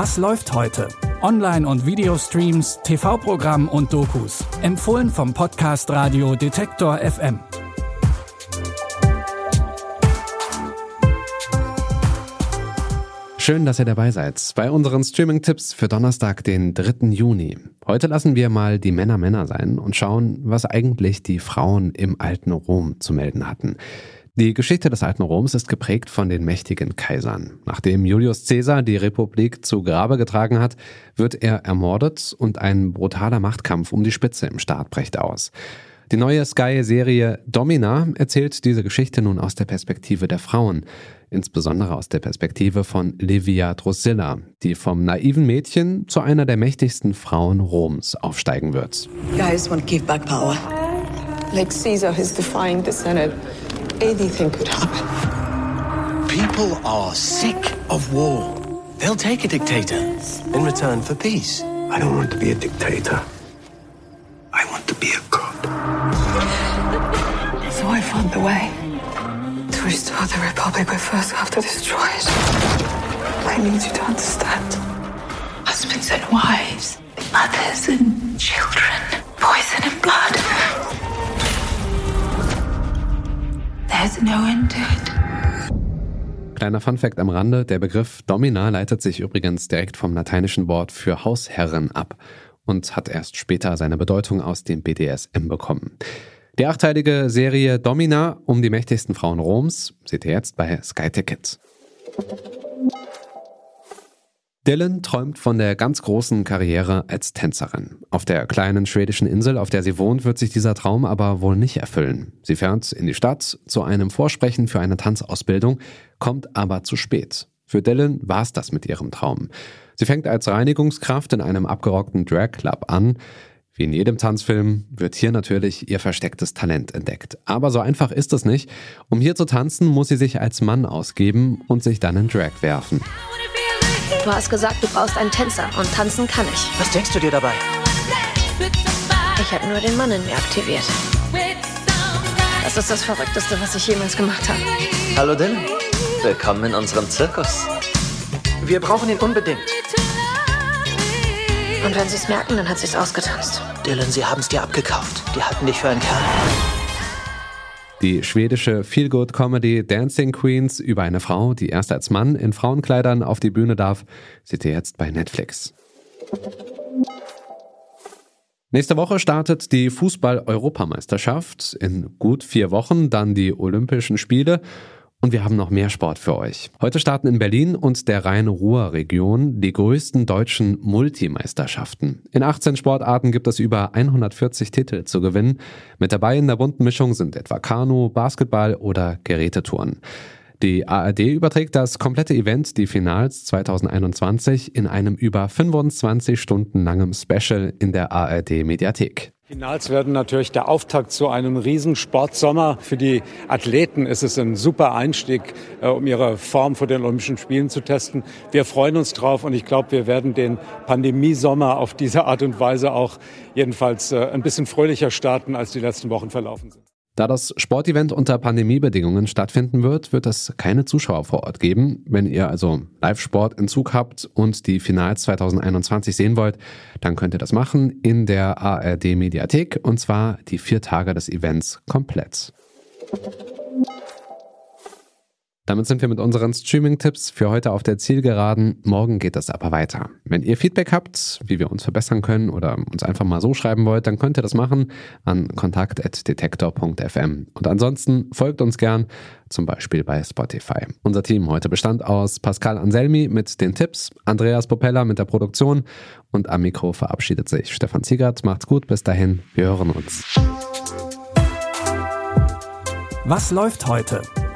Was läuft heute? Online- und Videostreams, TV-Programm und Dokus. Empfohlen vom Podcast Radio Detektor FM. Schön, dass ihr dabei seid bei unseren Streaming-Tipps für Donnerstag, den 3. Juni. Heute lassen wir mal die Männer Männer sein und schauen, was eigentlich die Frauen im alten Rom zu melden hatten. Die Geschichte des alten Roms ist geprägt von den mächtigen Kaisern. Nachdem Julius Caesar die Republik zu Grabe getragen hat, wird er ermordet und ein brutaler Machtkampf um die Spitze im Staat bricht aus. Die neue Sky-Serie Domina erzählt diese Geschichte nun aus der Perspektive der Frauen, insbesondere aus der Perspektive von Livia Drusilla, die vom naiven Mädchen zu einer der mächtigsten Frauen Roms aufsteigen wird. Guys want to give back power. Like Caesar has defined the Senate. Anything could happen. People are sick of war. They'll take a dictator in return for peace. I don't want to be a dictator. I want to be a god. So I found the way to restore the Republic, but first I have to destroy it. I need you to understand. Husbands and wives, mothers and children, poison and blood. There's no end to it. Kleiner Funfact am Rande, der Begriff Domina leitet sich übrigens direkt vom lateinischen Wort für Hausherrin ab und hat erst später seine Bedeutung aus dem BDSM bekommen. Die achteilige Serie Domina um die mächtigsten Frauen Roms seht ihr jetzt bei Sky Tickets. Dylan träumt von der ganz großen Karriere als Tänzerin. Auf der kleinen schwedischen Insel, auf der sie wohnt, wird sich dieser Traum aber wohl nicht erfüllen. Sie fährt in die Stadt zu einem Vorsprechen für eine Tanzausbildung, kommt aber zu spät. Für Dylan war es das mit ihrem Traum. Sie fängt als Reinigungskraft in einem abgerockten Drag Club an. Wie in jedem Tanzfilm wird hier natürlich ihr verstecktes Talent entdeckt. Aber so einfach ist es nicht. Um hier zu tanzen, muss sie sich als Mann ausgeben und sich dann in Drag werfen. Du hast gesagt, du brauchst einen Tänzer und tanzen kann ich. Was denkst du dir dabei? Ich habe nur den Mann in mir aktiviert. Das ist das Verrückteste, was ich jemals gemacht habe. Hallo Dylan. Willkommen in unserem Zirkus. Wir brauchen ihn unbedingt. Und wenn sie es merken, dann hat sie es ausgetanzt. Dylan, sie haben es dir abgekauft. Die halten dich für einen Kerl. Die schwedische Feelgood-Comedy Dancing Queens über eine Frau, die erst als Mann in Frauenkleidern auf die Bühne darf, seht ihr jetzt bei Netflix. Nächste Woche startet die Fußball-Europameisterschaft. In gut vier Wochen dann die Olympischen Spiele und wir haben noch mehr Sport für euch. Heute starten in Berlin und der Rhein-Ruhr-Region die größten deutschen Multimeisterschaften. In 18 Sportarten gibt es über 140 Titel zu gewinnen. Mit dabei in der bunten Mischung sind etwa Kanu, Basketball oder Gerätetouren. Die ARD überträgt das komplette Event, die Finals 2021, in einem über 25 Stunden langem Special in der ARD Mediathek. Finals werden natürlich der Auftakt zu einem Riesensportsommer. Für die Athleten ist es ein super Einstieg, äh, um ihre Form vor den Olympischen Spielen zu testen. Wir freuen uns drauf und ich glaube, wir werden den Pandemiesommer auf diese Art und Weise auch jedenfalls äh, ein bisschen fröhlicher starten, als die letzten Wochen verlaufen sind. Da das Sportevent unter Pandemiebedingungen stattfinden wird, wird es keine Zuschauer vor Ort geben. Wenn ihr also Live-Sport in Zug habt und die Finals 2021 sehen wollt, dann könnt ihr das machen in der ARD Mediathek und zwar die vier Tage des Events komplett. Damit sind wir mit unseren Streaming-Tipps für heute auf der Zielgeraden. Morgen geht es aber weiter. Wenn ihr Feedback habt, wie wir uns verbessern können oder uns einfach mal so schreiben wollt, dann könnt ihr das machen an kontakt.detektor.fm. Und ansonsten folgt uns gern, zum Beispiel bei Spotify. Unser Team heute bestand aus Pascal Anselmi mit den Tipps, Andreas Popella mit der Produktion und am Mikro verabschiedet sich Stefan Ziegert. Macht's gut, bis dahin, wir hören uns. Was läuft heute?